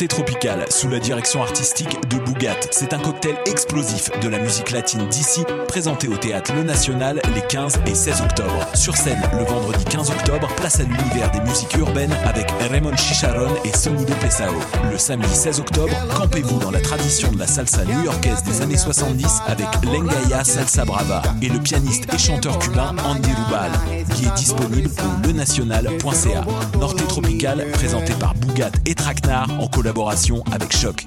Norte Tropical, sous la direction artistique de Bougat. C'est un cocktail explosif de la musique latine d'ici, présenté au théâtre Le National les 15 et 16 octobre. Sur scène, le vendredi 15 octobre, place à l'univers des musiques urbaines avec Raymond Chicharon et Sonido Pesao. Le samedi 16 octobre, campez-vous dans la tradition de la salsa new-yorkaise des années 70 avec Lengaya Salsa Brava et le pianiste et chanteur cubain Andy Rubal, qui est disponible au lenational.ca. Norte Tropical, présenté par Bougat et Traquenard en collaboration avec Choc.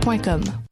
point com.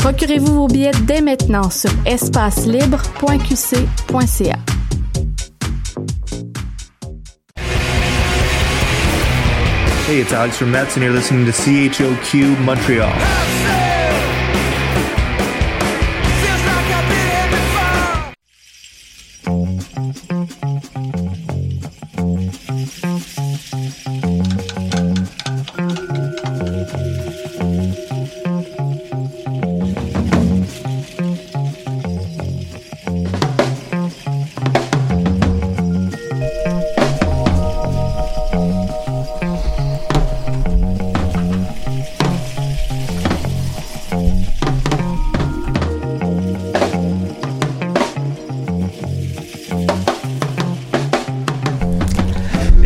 Procurez-vous vos billets dès maintenant sur espacelibre.qc.ca. Hey, it's Alex from Mets, and you're listening to CHOQ Montreal.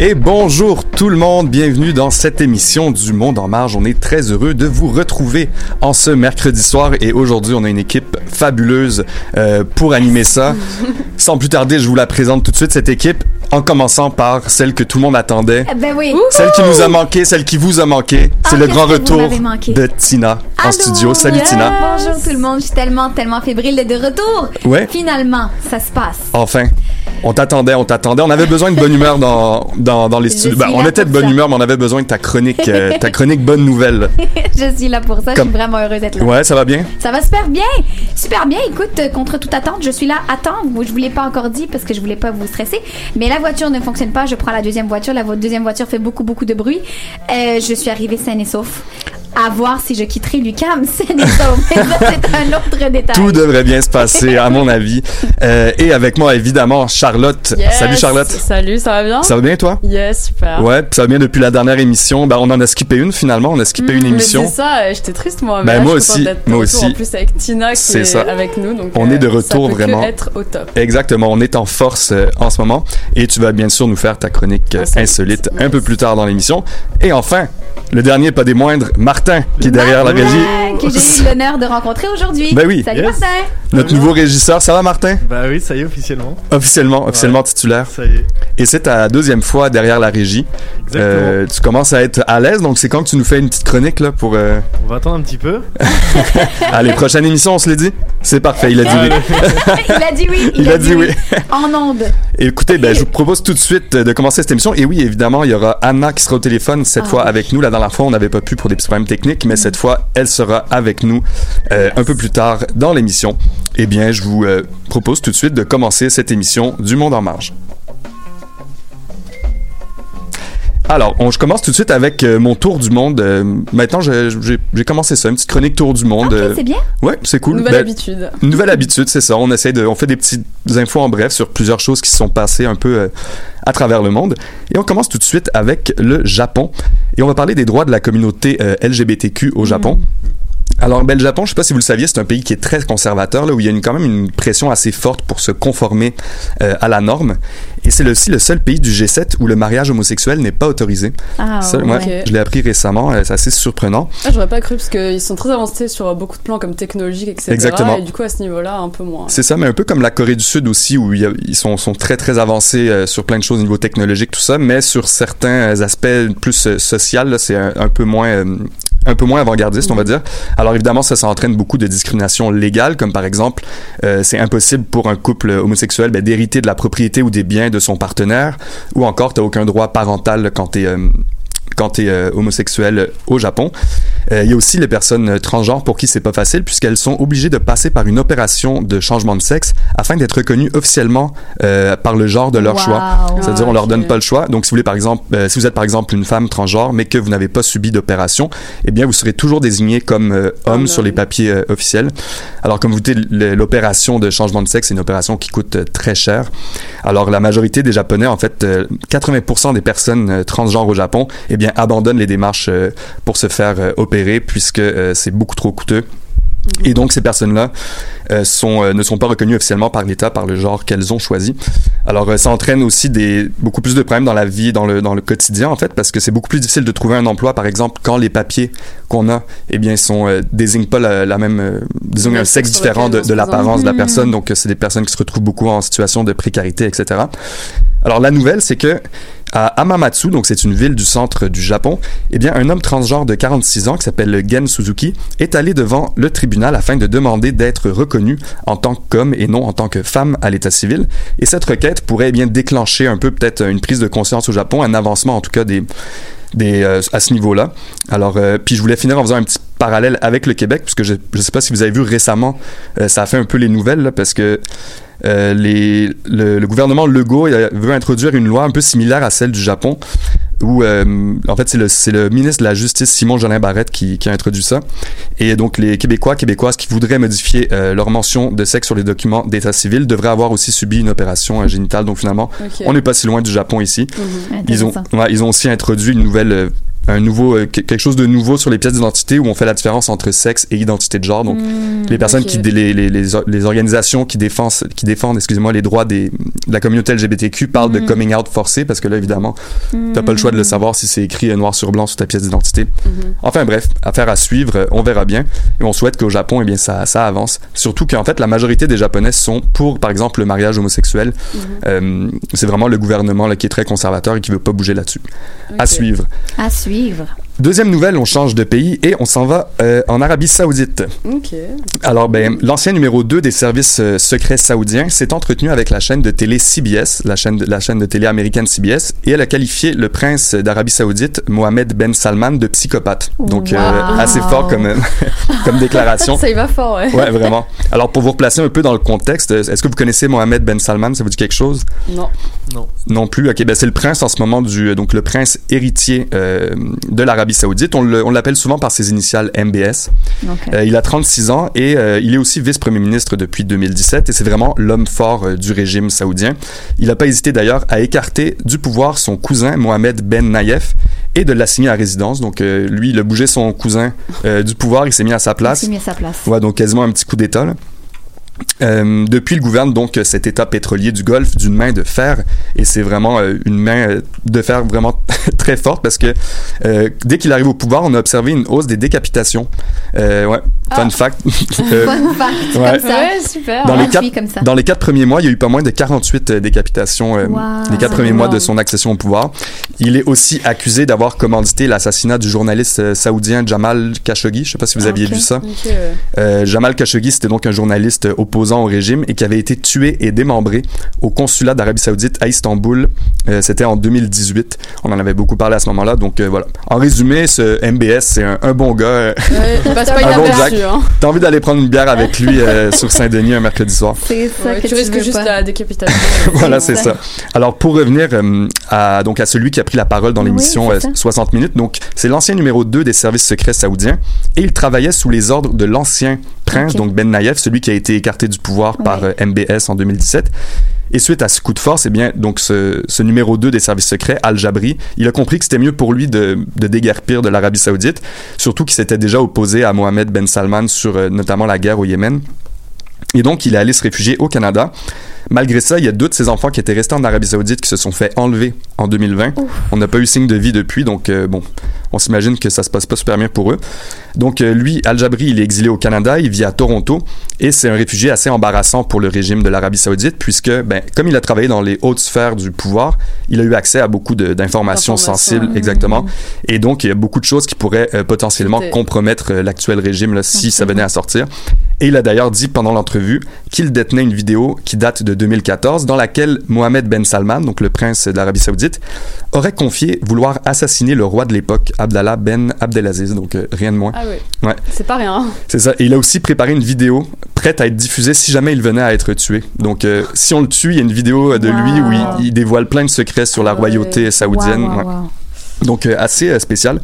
Et bonjour tout le monde, bienvenue dans cette émission du Monde en Marge. On est très heureux de vous retrouver en ce mercredi soir et aujourd'hui on a une équipe fabuleuse euh, pour animer ça. Sans plus tarder, je vous la présente tout de suite cette équipe en commençant par celle que tout le monde attendait. Eh Ben oui. Celle qui nous a manqué, celle qui vous a manqué. C'est Ah, le qu'est-ce grand retour de Tina en studio. Salut. Tina. Bonjour tout le monde, je suis tellement, tellement fébrile d'être de retour. Ouais. Finalement, ça se passe. Enfin, on t'attendait, on t'attendait. On avait besoin de bonne humeur dans, dans, dans les studios. Ben, on là était de bonne ça. humeur, mais on avait besoin de ta chronique, euh, ta chronique bonne nouvelle. je suis là pour ça, je suis vraiment heureuse d'être là. Ouais, ça va bien? Ça va super bien, super bien. Écoute, euh, contre toute attente, je suis là à temps. Je vous l'ai pas encore dit parce que je voulais pas vous stresser. Mais la voiture ne fonctionne pas. Je prends la deuxième voiture. La deuxième voiture fait beaucoup, beaucoup de bruit. Je suis arrivée saine et sauf. À voir si je quitterai Lucam c'est un autre détail. Tout devrait bien se passer, à mon avis. Euh, et avec moi, évidemment, Charlotte. Yes! Salut Charlotte. Salut, ça va bien? Ça va bien, toi? Yes, super. Ouais, puis ça va bien depuis la dernière émission. Ben, on en a skippé une finalement. On a skippé une Mm, émission. Mais c'est ça, euh, j'étais triste moi. Ben, mais là, moi aussi, moi aussi. En plus avec Tina qui C'est est ça. avec nous. Donc, On euh, est de retour, ça peut vraiment. Être au top. Exactement, on est en force euh, en ce moment et tu vas bien sûr nous faire ta chronique euh, Insolite. un peu plus tard dans l'émission. Et enfin, le dernier pas des moindres, Martin qui est derrière la régie. Que j'ai eu l'honneur de rencontrer aujourd'hui. Ben oui. Salut Yes. Martin. Notre nouveau régisseur, ça va Martin? Bah oui, ça y est, officiellement. Officiellement, officiellement titulaire. Ça y est. Et c'est ta deuxième fois derrière la régie. Exactement. Euh, tu commences à être à l'aise, donc c'est quand que tu nous fais une petite chronique là pour. euh, On va attendre un petit peu. Allez, prochaine émission, on se l'est dit? C'est parfait, il a dit oui. il a dit oui. Il a dit oui. En onde. Écoutez, ben, je vous propose tout de suite de commencer cette émission. Et oui, évidemment, il y aura Anna qui sera au téléphone cette Ah fois oui. avec nous. La dernière fois, on n'avait pas pu pour des petits problèmes techniques, mais cette fois, elle sera avec nous euh, un peu plus tard dans l'émission. Eh bien, je vous euh, propose tout de suite de commencer cette émission du Monde en Marge. Alors, on, je commence tout de suite avec euh, mon tour du monde. Euh, maintenant, j'ai commencé ça, une petite chronique tour du monde. Ok, euh, c'est bien. Ouais, c'est cool. Nouvelle Ben, habitude. Nouvelle habitude, c'est ça. On essaie de, on fait des petites infos en bref sur plusieurs choses qui se sont passées un peu euh, à travers le monde. Et on commence tout de suite avec le Japon. Et on va parler des droits de la communauté euh, LGBTQ au Japon. Alors, ben, le Japon, je sais pas si vous le saviez, c'est un pays qui est très conservateur, là, où il y a une, quand même une pression assez forte pour se conformer euh, à la norme. Et c'est aussi le seul pays du G7 où le mariage homosexuel n'est pas autorisé. Ah, Ça, ouais. ouais, Ok. Je l'ai appris récemment, euh, c'est assez surprenant. Ah, j'aurais pas cru parce qu'ils sont très avancés sur beaucoup de plans comme technologiques, etc. Exactement. Et du coup, à ce niveau-là, un peu moins. C'est ça, mais un peu comme la Corée du Sud aussi, où il y a- ils sont, sont très très avancés euh, sur plein de choses au niveau technologique, tout ça, mais sur certains aspects plus euh, social, là, c'est un, un peu moins euh, un peu moins avant-gardiste, on va dire. Alors évidemment, ça, ça entraîne beaucoup de discrimination légale, comme par exemple, euh, c'est impossible pour un couple homosexuel ben, d'hériter de la propriété ou des biens de son partenaire, ou encore, t'as aucun droit parental quand t'es euh, quand tu es homosexuel au Japon. Euh, Il y a aussi les personnes euh, transgenres pour qui c'est pas facile puisqu'elles sont obligées de passer par une opération de changement de sexe afin d'être reconnues officiellement euh, par le genre de leur Wow. choix. C'est-à-dire, on leur donne pas le choix. Donc, si vous voulez, par exemple, euh, si vous êtes par exemple une femme transgenre, mais que vous n'avez pas subi d'opération, eh bien, vous serez toujours désigné comme euh, homme sur les papiers euh, officiels. Alors, comme vous dites, l'opération de changement de sexe, c'est une opération qui coûte euh, très cher. Alors, la majorité des Japonais, en fait, euh, 80% des personnes euh, transgenres au Japon, eh bien, abandonnent les démarches euh, pour se faire euh, opérer puisque euh, c'est beaucoup trop coûteux. Et donc ces personnes-là euh, sont, euh, ne sont pas reconnues officiellement par l'État, par le genre qu'elles ont choisi. Alors euh, ça entraîne aussi des, beaucoup plus de problèmes dans la vie, dans le, dans le quotidien en fait, parce que c'est beaucoup plus difficile de trouver un emploi, par exemple, quand les papiers qu'on a, eh bien, sont désignent pas la, la même, disons un sexe différent de, l'apparence de la personne. Donc euh, c'est des personnes qui se retrouvent beaucoup en situation de précarité, etc. Alors la nouvelle, c'est que à Hamamatsu, donc c'est une ville du centre du Japon, eh bien un homme transgenre de 46 ans qui s'appelle Gen Suzuki est allé devant le tribunal afin de demander d'être reconnu en tant qu'homme et non en tant que femme à l'état civil. Et cette requête pourrait eh bien déclencher un peu peut-être une prise de conscience au Japon, un avancement en tout cas euh, à ce niveau-là. Alors, euh, puis je voulais finir en faisant un petit parallèle avec le Québec, puisque je ne sais pas si vous avez vu récemment, euh, ça a fait un peu les nouvelles, là, parce que euh, les, le, le gouvernement Legault veut introduire une loi un peu similaire à celle du Japon, où, euh, en fait, c'est le, ministre de la Justice, Simon Jolin Barrette, qui, qui a introduit ça. Et donc, les Québécois, Québécoises qui voudraient modifier euh, leur mention de sexe sur les documents d'état civil devraient avoir aussi subi une opération génitale. Donc, finalement, on n'est pas si loin du Japon ici. Mhm. Ils ont, ouais, ils ont aussi introduit une nouvelle, un nouveau, euh, que- quelque chose de nouveau sur les pièces d'identité où on fait la différence entre sexe et identité de genre. Donc, les personnes qui, les, les, les, or- les organisations qui défendent, qui défendent, excusez-moi, les droits des, de la communauté LGBTQ parlent de coming out forcé parce que là, évidemment, t'as pas le choix de le savoir si c'est écrit noir sur blanc sur ta pièce d'identité. Enfin bref, affaire à suivre, on verra bien. Et on souhaite qu'au Japon, eh bien, ça, ça avance. Surtout qu'en fait, la majorité des Japonais sont pour, par exemple, le mariage homosexuel. Euh, c'est vraiment le gouvernement là, qui est très conservateur et qui veut pas bouger là-dessus. À suivre. À suivre. Deuxième nouvelle, on change de pays et on s'en va euh, en Arabie Saoudite. Ok. Alors, ben, l'ancien numéro 2 des services euh, secrets saoudiens s'est entretenu avec la chaîne de télé CBS, la chaîne de, la chaîne de télé américaine CBS, et elle a qualifié le prince d'Arabie Saoudite, Mohamed Ben Salman, de psychopathe. Donc, euh, assez fort comme, comme déclaration. Ça y va fort, ouais. Ouais, vraiment. Alors, pour vous replacer un peu dans le contexte, est-ce que vous connaissez Mohamed Ben Salman? Ça vous dit quelque chose? Non. Non plus? Ok, ben c'est le prince en ce moment du donc le prince héritier euh, de l'Arabie Saoudite. On le- on l'appelle souvent par ses initiales MBS. Euh, il a 36 ans et euh, il est aussi vice-premier ministre depuis 2017 et c'est vraiment l'homme fort euh, du régime saoudien. Il n'a pas hésité d'ailleurs à écarter du pouvoir son cousin Mohamed Ben Nayef et de l'assigner à résidence. Donc lui, il a bougé son cousin du pouvoir, il s'est mis à sa il place. s'est mis à sa place. Ouais, donc quasiment un petit coup d'État. Euh, depuis, il gouverne donc cet État pétrolier du Golfe d'une main de fer, et c'est vraiment euh, une main euh, de fer vraiment très forte parce que euh, dès qu'il arrive au pouvoir, on a observé une hausse des décapitations. Euh, ouais, fun fact. Euh, Fun fact, ouais. comme ça. Ouais, super. Dans les, Gratuit quatre, comme ça. dans les quatre premiers mois, il y a eu pas moins de 48 euh, décapitations euh, Wow. les quatre premiers mois de son accession au pouvoir. Il est aussi accusé d'avoir commandité l'assassinat du journaliste euh, saoudien Jamal Khashoggi. Je sais pas si vous Ah, aviez ok. vu ça. Ok, ouais. Euh, Jamal Khashoggi, c'était donc un journaliste opposant au régime et qui avait été tué et démembré au consulat d'Arabie Saoudite à Istanbul. Euh, C'était en 2018. On en avait beaucoup parlé à ce moment-là. Donc euh, voilà. En résumé, ce MBS, c'est un, un bon gars. euh, pas un bon Jack. hein. T'as envie d'aller prendre une bière avec lui euh, sur Saint-Denis un mercredi soir? C'est ça Ouais, que tu risques veux juste pas. la décapitation. voilà, c'est ça. Alors, pour revenir euh, à, donc, à celui qui a pris la parole dans l'émission c'est euh, ça. 60 minutes, donc c'est l'ancien numéro 2 des services secrets saoudiens et il travaillait sous les ordres de l'ancien prince, donc Ben Naïef, celui qui a été écarté du pouvoir par euh, MBS en 2017. Et suite à ce coup de force, eh bien, donc ce, ce numéro 2 des services secrets, Al-Jabri, il a compris que c'était mieux pour lui de, de déguerpir de l'Arabie Saoudite, surtout qu'il s'était déjà opposé à Mohamed Ben Salman sur euh, notamment la guerre au Yémen. Et donc, il est allé se réfugier au Canada. Malgré ça, il y a deux de ses enfants qui étaient restés en Arabie Saoudite qui se sont fait enlever en 2020. On n'a pas eu signe de vie depuis, donc euh, bon, on s'imagine que ça se passe pas super bien pour eux. Donc euh, lui, Al-Jabri, il est exilé au Canada, il vit à Toronto, et c'est un réfugié assez embarrassant pour le régime de l'Arabie Saoudite, puisque, ben, comme il a travaillé dans les hautes sphères du pouvoir, il a eu accès à beaucoup d'informations sensibles, exactement. Et donc, il y a beaucoup de choses qui pourraient euh, potentiellement compromettre l'actuel régime là, si ça venait à sortir. Et il a d'ailleurs dit pendant l'entrevue qu'il détenait une vidéo qui date de 2014 dans laquelle Mohamed Ben Salman, donc le prince d'Arabie Saoudite, aurait confié vouloir assassiner le roi de l'époque, Abdallah Ben Abdelaziz, donc euh, rien de moins. Ah oui. Ouais. C'est pas rien. C'est ça. Et il a aussi préparé une vidéo prête à être diffusée si jamais il venait à être tué. Donc, euh, si on le tue, il y a une vidéo de lui où il, il dévoile plein de secrets sur la royauté saoudienne. Wow, wow, Ouais. wow. Donc euh, assez spécial.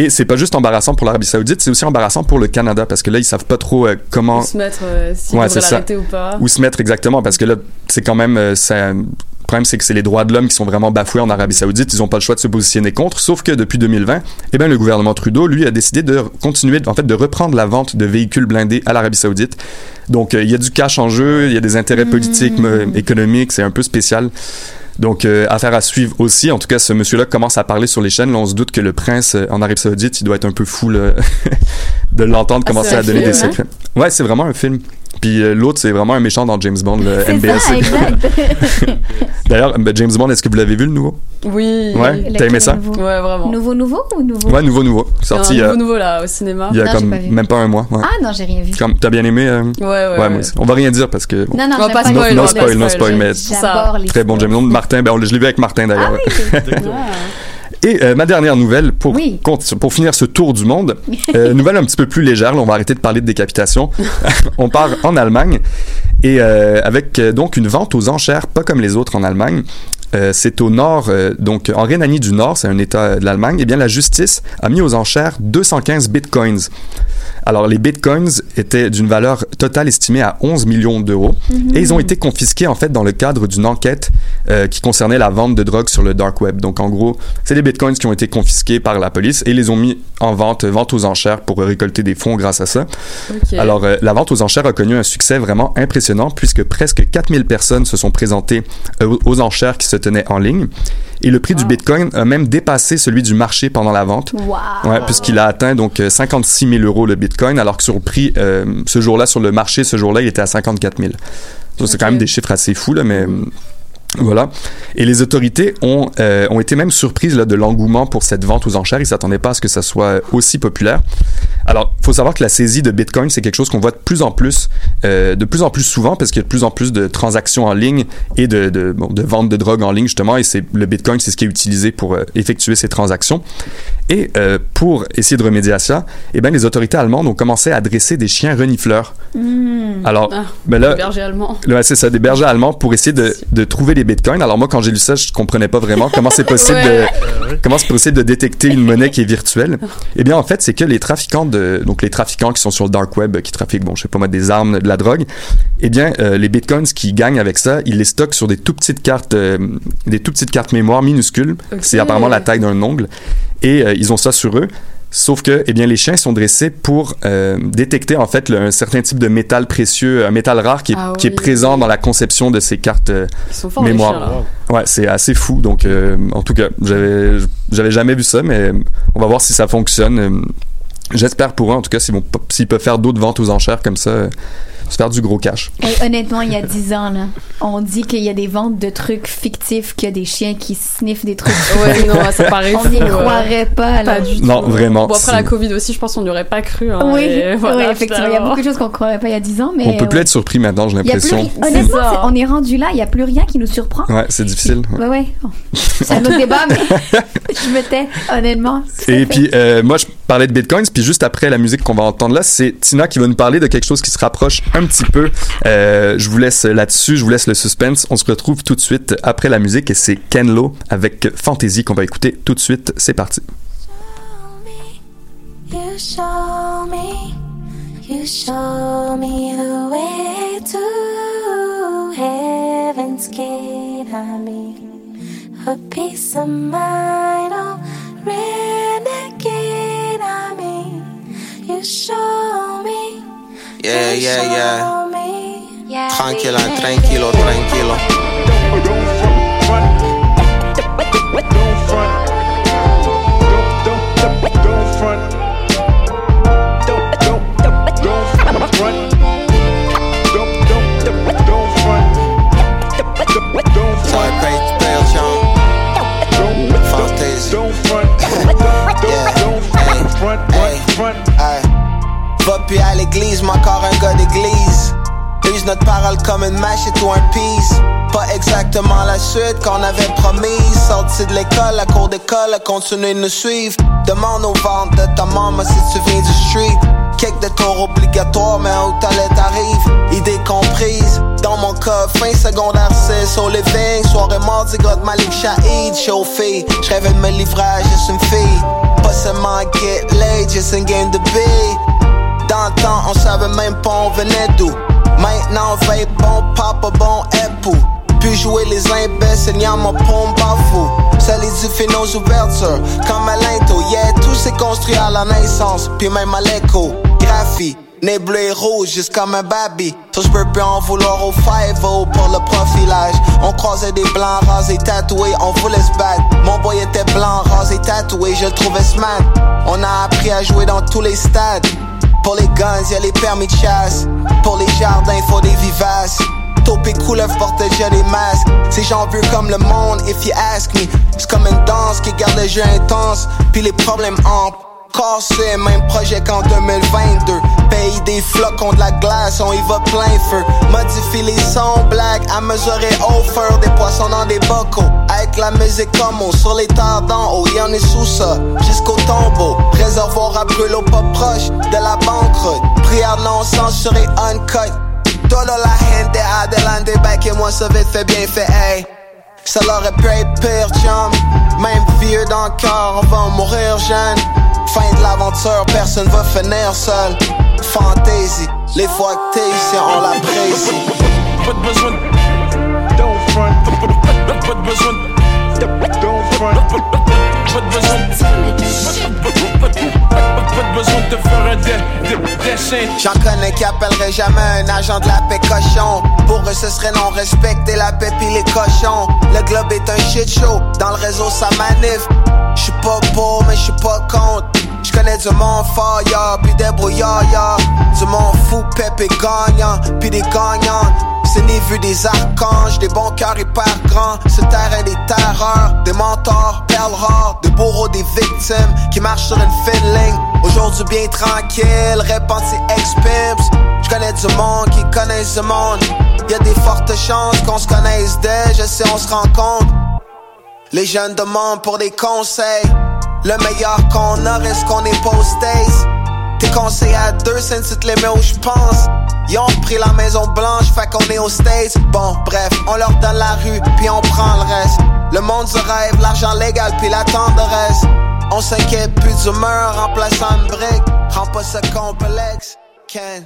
Et c'est pas juste embarrassant pour l'Arabie Saoudite, c'est aussi embarrassant pour le Canada parce que là ils savent pas trop euh, comment Où se mettre, euh, s'il Ouais, l'arrêter ou pas. où se mettre exactement parce que là c'est quand même euh, ça- le problème c'est que c'est les droits de l'homme qui sont vraiment bafoués en Arabie Saoudite, ils ont pas le choix de se positionner contre sauf que depuis 2020, eh ben le gouvernement Trudeau lui a décidé de continuer en fait de reprendre la vente de véhicules blindés à l'Arabie Saoudite. Donc euh, il y a du cash en jeu, il y a des intérêts politiques, euh, économiques, c'est un peu spécial. Donc, euh, affaire à suivre aussi. En tout cas, ce monsieur-là commence à parler sur les chaînes. Là, on se doute que le prince euh, en Arabie Saoudite, il doit être un peu fou là, de l'entendre Ah, commencer à donner des hein? secrets. Ouais, c'est vraiment un film. Puis euh, l'autre, c'est vraiment un méchant dans James Bond, le C'est MBS. ça, exact. D'ailleurs, ben, James Bond, est-ce que vous l'avez vu le nouveau? Oui. Ouais? T'as aimé ça? Nouveau. Ouais, vraiment. Nouveau, nouveau ou nouveau? Ouais, nouveau, nouveau. Sorti un il y a, nouveau nouveau là au cinéma. il y a Non, comme pas même pas un mois. Ouais. Ah non, j'ai rien vu. Comme, t'as bien aimé euh, Ouais, ouais. Ouais, moi aussi. On va rien dire parce que. bon, Non, non, On va j'aime pas spoil, no on va spoils. spoil, no spoil, mais très bon James. Bond. Martin, ben, on- je l'ai vu avec Martin d'ailleurs. Et euh, ma dernière nouvelle, pour, Oui. pour finir ce tour du monde, euh, nouvelle un petit peu plus légère, là, on va arrêter de parler de décapitation. on part en Allemagne et euh, avec euh, donc une vente aux enchères, pas comme les autres en Allemagne. Euh, c'est au nord, euh, donc en Rhénanie du Nord, c'est un État de l'Allemagne. Eh bien, la justice a mis aux enchères 215 bitcoins. Alors, les bitcoins étaient d'une valeur totale estimée à 11 millions d'euros et ils ont été confisqués en fait dans le cadre d'une enquête euh, qui concernait la vente de drogue sur le dark web. Donc, en gros, c'est des bitcoins qui ont été confisqués par la police et les ont mis en vente, vente aux enchères pour récolter des fonds grâce à ça. Alors, la vente aux enchères a connu un succès vraiment impressionnant puisque presque 4000 personnes se sont présentées aux enchères qui se tenaient en ligne. Et le prix du Bitcoin a même dépassé celui du marché pendant la vente. Wow. Ouais, puisqu'il a atteint donc euh, 56 000 euros le Bitcoin, alors que sur le prix, euh, ce jour-là, sur le marché, ce jour-là, il était à 54 000. Donc, c'est quand même des chiffres assez fous, là, mais... Voilà. Et les autorités ont, euh, ont été même surprises là, de l'engouement pour cette vente aux enchères. Ils s'attendaient pas à ce que ça soit aussi populaire. Alors, faut savoir que la saisie de Bitcoin, c'est quelque chose qu'on voit de plus en plus, euh, de plus en plus souvent, parce qu'il y a de plus en plus de transactions en ligne et de, de, bon, de vente de drogue en ligne, justement. Et c'est le Bitcoin, c'est ce qui est utilisé pour euh, effectuer ces transactions. Et pour essayer de remédier à ça, eh ben, les autorités allemandes ont commencé à dresser des chiens renifleurs. Hmm. Alors, Ah, ben là, berger allemand. Ouais, c'est ça, des bergers allemands pour essayer de, de trouver les bitcoins. Alors moi, quand j'ai lu ça, je comprenais pas vraiment comment c'est possible de comment c'est possible de détecter une monnaie qui est virtuelle. Eh bien, en fait, c'est que les trafiquants de donc les trafiquants qui sont sur le dark web, qui trafiquent, bon, je sais pas moi, des armes, de la drogue. Eh bien, euh, les bitcoins qu'ils gagnent avec ça, ils les stockent sur des tout petites cartes, euh, des tout petites cartes mémoire minuscules. C'est apparemment la taille d'un ongle, et euh, ils ont ça sur eux. Sauf que, eh bien, les chiens sont dressés pour euh, détecter en fait le- un certain type de métal précieux, un métal rare qui est, Ah qui est oui. présent dans la conception de ces cartes euh, forts mémoire. chiens, là. Ouais, c'est assez fou. Donc, euh, en tout cas, j'avais, j'avais jamais vu ça, mais on va voir si ça fonctionne. Euh, J'espère pour eux, en tout cas, s'ils, vont, pas- s'ils peuvent faire d'autres ventes aux enchères comme ça, euh, se faire du gros cash. Hey, honnêtement, il y a 10 ans, là, on dit qu'il y a des ventes de trucs fictifs, qu'il y a des chiens qui sniffent des trucs. Ouais, non, ça paraît On n'y croirait pas, là. Pas du Non, tout. vraiment, Bon, après la Covid aussi, je pense qu'on n'y aurait pas cru. hein, Oui, et voilà, oui, effectivement. Il y a beaucoup de choses qu'on ne croirait pas il y a 10 ans, mais. on peut plus être surpris maintenant, j'ai Il y a plus l'impression. ri- Honnêtement, ça. c'est- on est rendu là, il n'y a plus rien qui nous surprend. Ouais, c'est difficile. ouais. Ouais, ouais. C'est un autre débat, mais je me tais, honnêtement. Et puis, euh, moi, je parlais de bitcoins, puis juste après la musique qu'on va entendre là, c'est Tina qui va nous parler de quelque chose qui se rapproche un petit peu. Euh, je vous laisse là-dessus, je vous laisse le suspense. On se retrouve tout de suite après la musique et c'est Ken Lo avec Fantasy qu'on va écouter tout de suite. C'est parti. Oh, Yeah, you yeah, yeah. show me. Yeah, Tranquila, baby. tranquilo, tranquilo. Ça va puis à l'église, mais encore un gars d'église. Use notre parole comme une machette ou un piece. Pas exactement la suite qu'on avait promise. Sorti de l'école, la cour d'école, continue de nous suivre. Demande aux ventes de ta maman si tu viens du street. Kick de tour obligatoire, mais où t'allais t'arrive. Idée comprise. Dans mon cas, fin secondaire 6 au living. Soirée mardi, de Malik Shahid, chauffé. J'rêvais de me livrer à une fille. Pas seulement get laid, just une game de billes. Dans on savait même pas on venait d'où. Maintenant, on veille bon papa, bon époux. Puis jouer les imbéciles, y'a mon pompe fou. Ça les fait nos ouvertures, comme à. Yeah, tout s'est construit à la naissance, puis même à l'écho. Graphie, nez bleu et rouge, juste comme un baby. So je peux plus en vouloir au 5 pour le profilage. On croisait des blancs rasés tatoués, on voulait se battre. Mon boy était blanc, rasé, tatoué, je le trouvais smart. On a appris à jouer dans tous les stades. Pour les guns, y'a les permis de chasse. Pour les jardins, faut des vivaces. Taupe et couleur protégeaient des masques. C'est j'en veux comme le monde, if you ask me. C'est comme une danse qui garde le jeu intense. Puis les problèmes en cassé, même projet qu'en 2022. Pays des flocons de la glace, on y va plein feu. Modifie les sons black à mesurer au feu. Des poissons dans des bocaux. Avec la musique comme on sur les terres d'en haut, y'en est sous ça. Jusqu'au tombeau. Réservoir à brûler pas proche de la banqueroute. Prière non censurée, uncut. Todo la gente adelante, back et moi ça vite fait bien fait, hey. Ça l'aurait pu pire. Même vieux dans le cœur, on va mourir jeune. Fin de l'aventure, personne va finir seul. Fantaisie, les fois que t'es ici, on l'apprécie. Pas de besoin Don't front. Pas de besoin Don't front. Pas de besoin de- faire un. J'en connais qui appelleraient jamais un agent de la paix cochon. Pour eux, ce serait non respecter la paix pis les cochons. Le globe est un shit show. Dans le réseau, ça manif. J'suis pas pour, mais j'suis pas contre. J'connais du monde fort, ya, pis des brouillards, ya. Du monde fou, pep et gagnant, pis des gagnants. C'est ni vu des archanges, des bons cœurs hyper grands. Ce terrain des terreurs, des mentors, perles rares, des bourreaux, des victimes qui marchent sur une fine ligne. Aujourd'hui bien tranquille, répandu ex-pimps. J'connais du monde qui connaissent du monde. Y a des fortes chances qu'on se connaisse dès, je sais, on se rencontre. Les jeunes demandent pour des conseils. Le meilleur qu'on a reste qu'on est States. Tes conseils à deux, c'est une petite où j'pense. Ils ont pris la maison blanche, fait qu'on est aux States. Bon, bref, on leur donne la rue, puis on prend le reste. Le monde du rêve, l'argent légal, puis la tendresse. On s'inquiète plus d'humeur, remplaçant une brique. Rends pas ça complexe, Ken.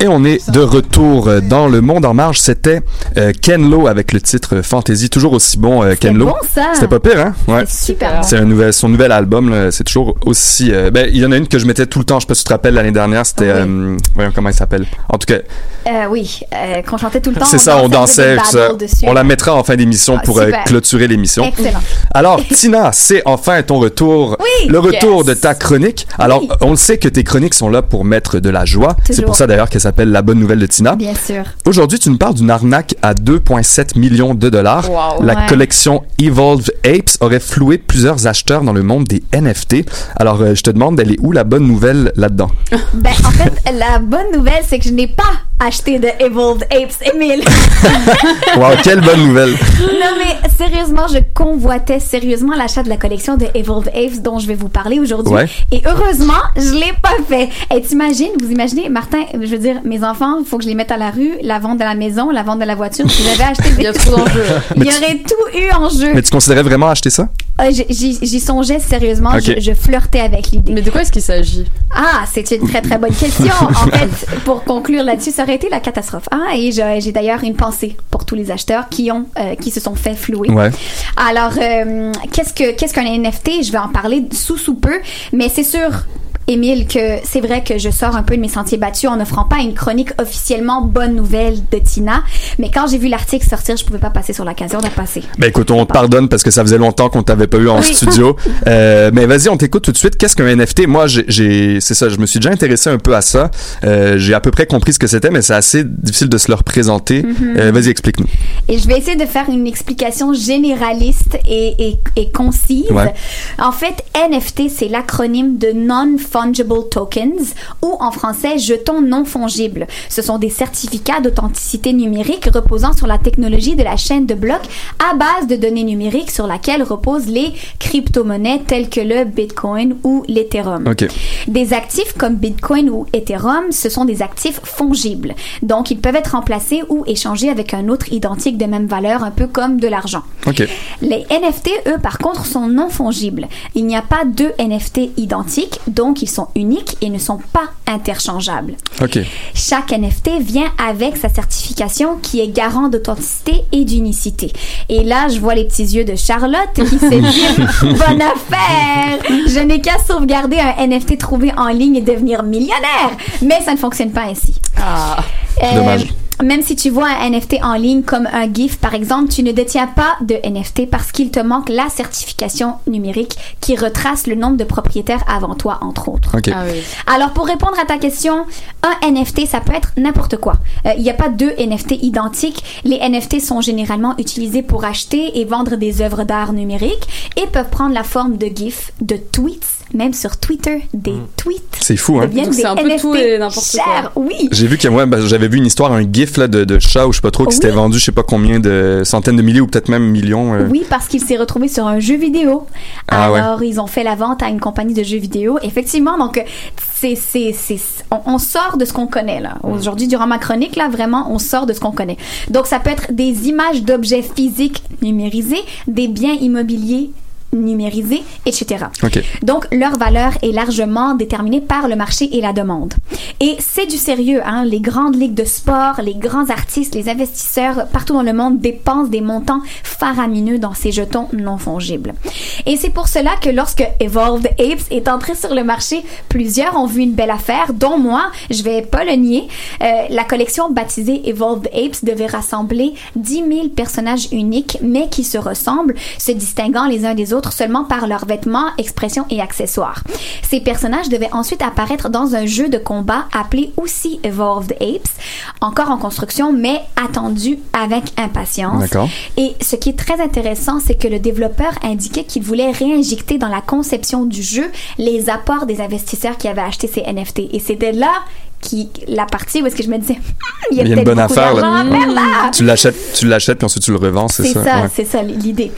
Et on est de retour dans le monde en marge. C'était euh, Ken Lo avec le titre Fantasy, toujours aussi bon euh, Ken Lo. bon. C'était pas pire, hein? Ouais. C'est super. C'est nouvel, son nouvel album, c'est toujours aussi. euh, ben, il y en a une que je mettais tout le temps. Je sais pas si tu te rappelles l'année dernière. C'était, voyons comment il s'appelle. En tout cas, oui, qu'on chantait tout le temps. c'est ça, on dansait. ça. On la mettra en fin d'émission Ah, pour clôturer l'émission. Excellent. Alors, Tina, c'est enfin ton retour. Oui, le retour yes. de ta chronique. Alors, on le sait que tes chroniques sont là pour mettre de la joie. C'est pour ça d'ailleurs qu'elle s'appelle La Bonne Nouvelle de Tina. Bien sûr. Aujourd'hui, tu nous parles d'une arnaque à 2,7 millions de dollars. Wow. La Ouais. collection Evolved Apes aurait floué plusieurs acheteurs dans le monde des NFT. Alors, euh, je te demande, elle est où la bonne nouvelle là-dedans? Ben, en fait, la bonne nouvelle, c'est que je n'ai pas acheté de Evolved Apes, Emile. wow, quelle bonne nouvelle! non, mais sérieusement, je convoitais sérieusement l'achat de la collection de Evolved Apes dont je vais vous parler aujourd'hui. Ouais. Et heureusement, je l'ai pas fait. Et t'imagines, vous imaginez, Martin, je veux dire, mes enfants, il faut que je les mette à la rue, la vente de la maison, la vente de la voiture. Si j'avais acheté des... Il y a trop d'enjeux. Il y tu- aurait tout eu en jeu. Mais tu considérais vraiment acheter ça? Euh, J'y songeais sérieusement, Ok. je, je flirtais avec l'idée. Mais de quoi est-ce qu'il s'agit? Ah, c'est une très très bonne question. En fait, pour conclure là-dessus, ça aurait été la catastrophe. Ah, et j'ai j'ai d'ailleurs une pensée pour tous les acheteurs qui ont, euh, qui se sont fait flouer. Ouais. Alors, euh, qu'est-ce que qu'est-ce qu'un NFT Je vais en parler sous sous peu, mais c'est sûr. Émile, que c'est vrai que je sors un peu de mes sentiers battus en n'offrant pas une chronique officiellement bonne nouvelle de Tina, mais quand j'ai vu l'article sortir, je pouvais pas passer sur l'occasion de passer. Ben écoute, on te pardonne parce que ça faisait longtemps qu'on t'avait pas eu en Oui. studio. Euh, mais vas-y, on t'écoute tout de suite. Qu'est-ce qu'un NFT Moi, j'ai- c'est ça, je me suis déjà intéressé un peu à ça. Euh, j'ai à peu près compris ce que c'était, mais c'est assez difficile de se le représenter. Mhm. Euh, vas-y, explique-nous. Et je vais essayer de faire une explication généraliste et, et, et concise. Ouais. En fait, NFT, c'est l'acronyme de Non-Fungible Tokens ou en français, jetons non fongibles. Ce sont des certificats d'authenticité numérique reposant sur la technologie de la chaîne de blocs à base de données numériques sur laquelle reposent les crypto-monnaies telles que le Bitcoin ou l'Ethereum. Des actifs comme Bitcoin ou Ethereum, ce sont des actifs fongibles. Donc, ils peuvent être remplacés ou échangés avec un autre identique de même valeur, un peu comme de l'argent. Les NFT, eux, par contre, sont non fongibles. Il n'y a pas deux NFT identiques, donc ils sont uniques et ne sont pas interchangeables. Ok. Chaque NFT vient avec sa certification qui est garant d'authenticité et d'unicité. Et là, je vois les petits yeux de Charlotte qui se dit bonne affaire. Je n'ai qu'à sauvegarder un NFT trouvé en ligne et devenir millionnaire. Mais ça ne fonctionne pas ainsi. Ah. Euh, Dommage. Même si tu vois un NFT en ligne comme un GIF, par exemple, tu ne détiens pas de NFT parce qu'il te manque la certification numérique qui retrace le nombre de propriétaires avant toi, entre autres. Ok. Ah oui. Alors, pour répondre à ta question, un NFT, ça peut être n'importe quoi. Euh, Il n'y a pas deux NFT identiques. Les NFT sont généralement utilisés pour acheter et vendre des œuvres d'art numériques et peuvent prendre la forme de GIFs, de tweets, même sur Twitter, des tweets. C'est fou, hein? deviennent Donc, des c'est un peu NFT tout et n'importe chers. quoi. Oui. J'ai vu que moi, ben, j'avais vu une histoire, un gif là, de, de chat ou je sais pas trop, qui Oui. s'était vendu je sais pas combien de centaines de milliers ou peut-être même millions. euh. Oui, parce qu'il s'est retrouvé sur un jeu vidéo. Ah ouais. Alors, ils ont fait la vente à une compagnie de jeux vidéo. Effectivement, donc, c'est, c'est, c'est, on, on sort de ce qu'on connaît, là. Aujourd'hui, durant ma chronique, là, vraiment, on sort de ce qu'on connaît. Donc, ça peut être des images d'objets physiques numérisés, des biens immobiliers numérisés, etc. Donc, leur valeur est largement déterminée par le marché et la demande. Et c'est du sérieux, hein. Les grandes ligues de sport, les grands artistes, les investisseurs partout dans le monde dépensent des montants faramineux dans ces jetons non fongibles. Et c'est pour cela que lorsque Evolved Apes est entré sur le marché, plusieurs ont vu une belle affaire, dont moi, je vais pas le nier. Euh, la collection baptisée Evolved Apes devait rassembler 10 000 personnages uniques, mais qui se ressemblent, se distinguant les uns des autres seulement par leurs vêtements, expressions et accessoires. Ces personnages devaient ensuite apparaître dans un jeu de combat appelé aussi Evolved Apes, encore en construction, mais attendu avec impatience. Et ce qui est très intéressant, c'est que le développeur indiquait qu'il voulait réinjecter dans la conception du jeu les apports des investisseurs qui avaient acheté ces NFT. Et c'était là qui la partie où est-ce que je me disais il y a, Il y a une bonne affaire, là. là. Tu l'achètes, tu l'achètes puis ensuite tu le revends, c'est C'est ça? ça, ouais. c'est ça l'idée.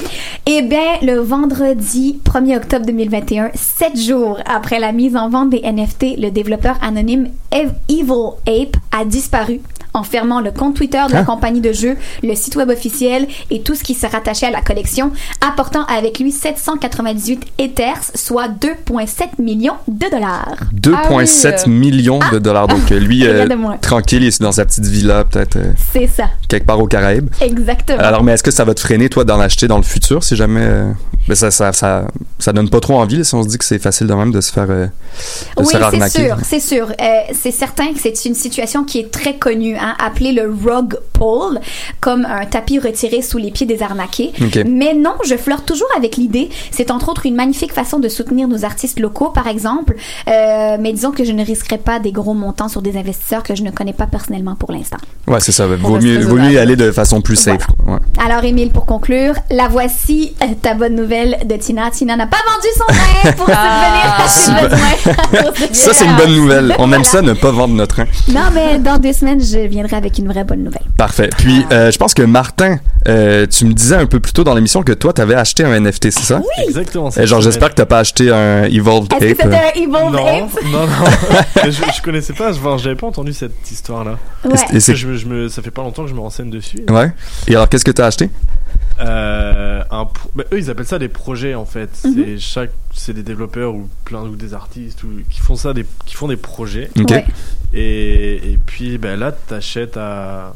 Eh bien, le vendredi 1er octobre 2021, sept jours après la mise en vente des NFT, le développeur anonyme Ev- Evil Ape a disparu en fermant le compte Twitter de la Hein? compagnie de jeux, le site web officiel et tout ce qui se rattachait à la collection, apportant avec lui 798 Ethers, soit 2,7 millions de dollars. 2,7 Ah oui, euh. millions de dollars. Donc euh, lui, euh, tranquille, il est dans sa petite villa, peut-être euh, C'est ça, quelque part aux Caraïbes. exactement. Alors, mais est-ce que ça va te freiner, toi, d'en acheter dans le futur, si jamais... euh, ben, ça, ça, ça, ça donne pas trop envie, là, si on se dit que c'est facile de même de se faire, euh, de se Oui, c'est sûr, c'est sûr. Euh, c'est certain que c'est une situation qui est très connue. Hein? Hein, appelé le rug pull, comme un tapis retiré sous les pieds des arnaqués. Mais non, je flirte toujours avec l'idée. C'est entre autres une magnifique façon de soutenir nos artistes locaux, par exemple. Euh, mais disons que je ne risquerai pas des gros montants sur des investisseurs que je ne connais pas personnellement pour l'instant. Ouais, c'est ça. Vaut mieux, vaut mieux aller de façon plus safe. Ouais. Alors, Émile, pour conclure, la voici, euh, ta bonne nouvelle de Tina. Tina n'a pas vendu son rein pour subvenir à ses besoins. Ça, c'est une bonne nouvelle. On aime ça, ne pas vendre notre train. Non, mais dans deux semaines, je viendrai avec une vraie bonne nouvelle. Parfait. Puis, euh, je pense que Martin, euh, tu me disais un peu plus tôt dans l'émission que toi, tu avais acheté un NFT, c'est ça? Oui. Exactement. Et genre, j'espère que t'as pas acheté un Evolved Est-ce que Ape. c'était un Evolved Non, Ape? non, non. je, je connaissais pas, enfin, j'avais pas entendu cette histoire-là. Ouais. Et c'est- Parce que je, me- je me, ça fait pas longtemps que je me renseigne dessus. Ouais. Et alors, qu'est-ce que t'as acheté? Euh, un pro- bah, eux, ils appellent ça des projets en fait. Mhm. C'est chaque, c'est des développeurs ou plein ou des artistes ou qui font ça, des, qui font des projets. Et, et puis, ben là, t'achètes à,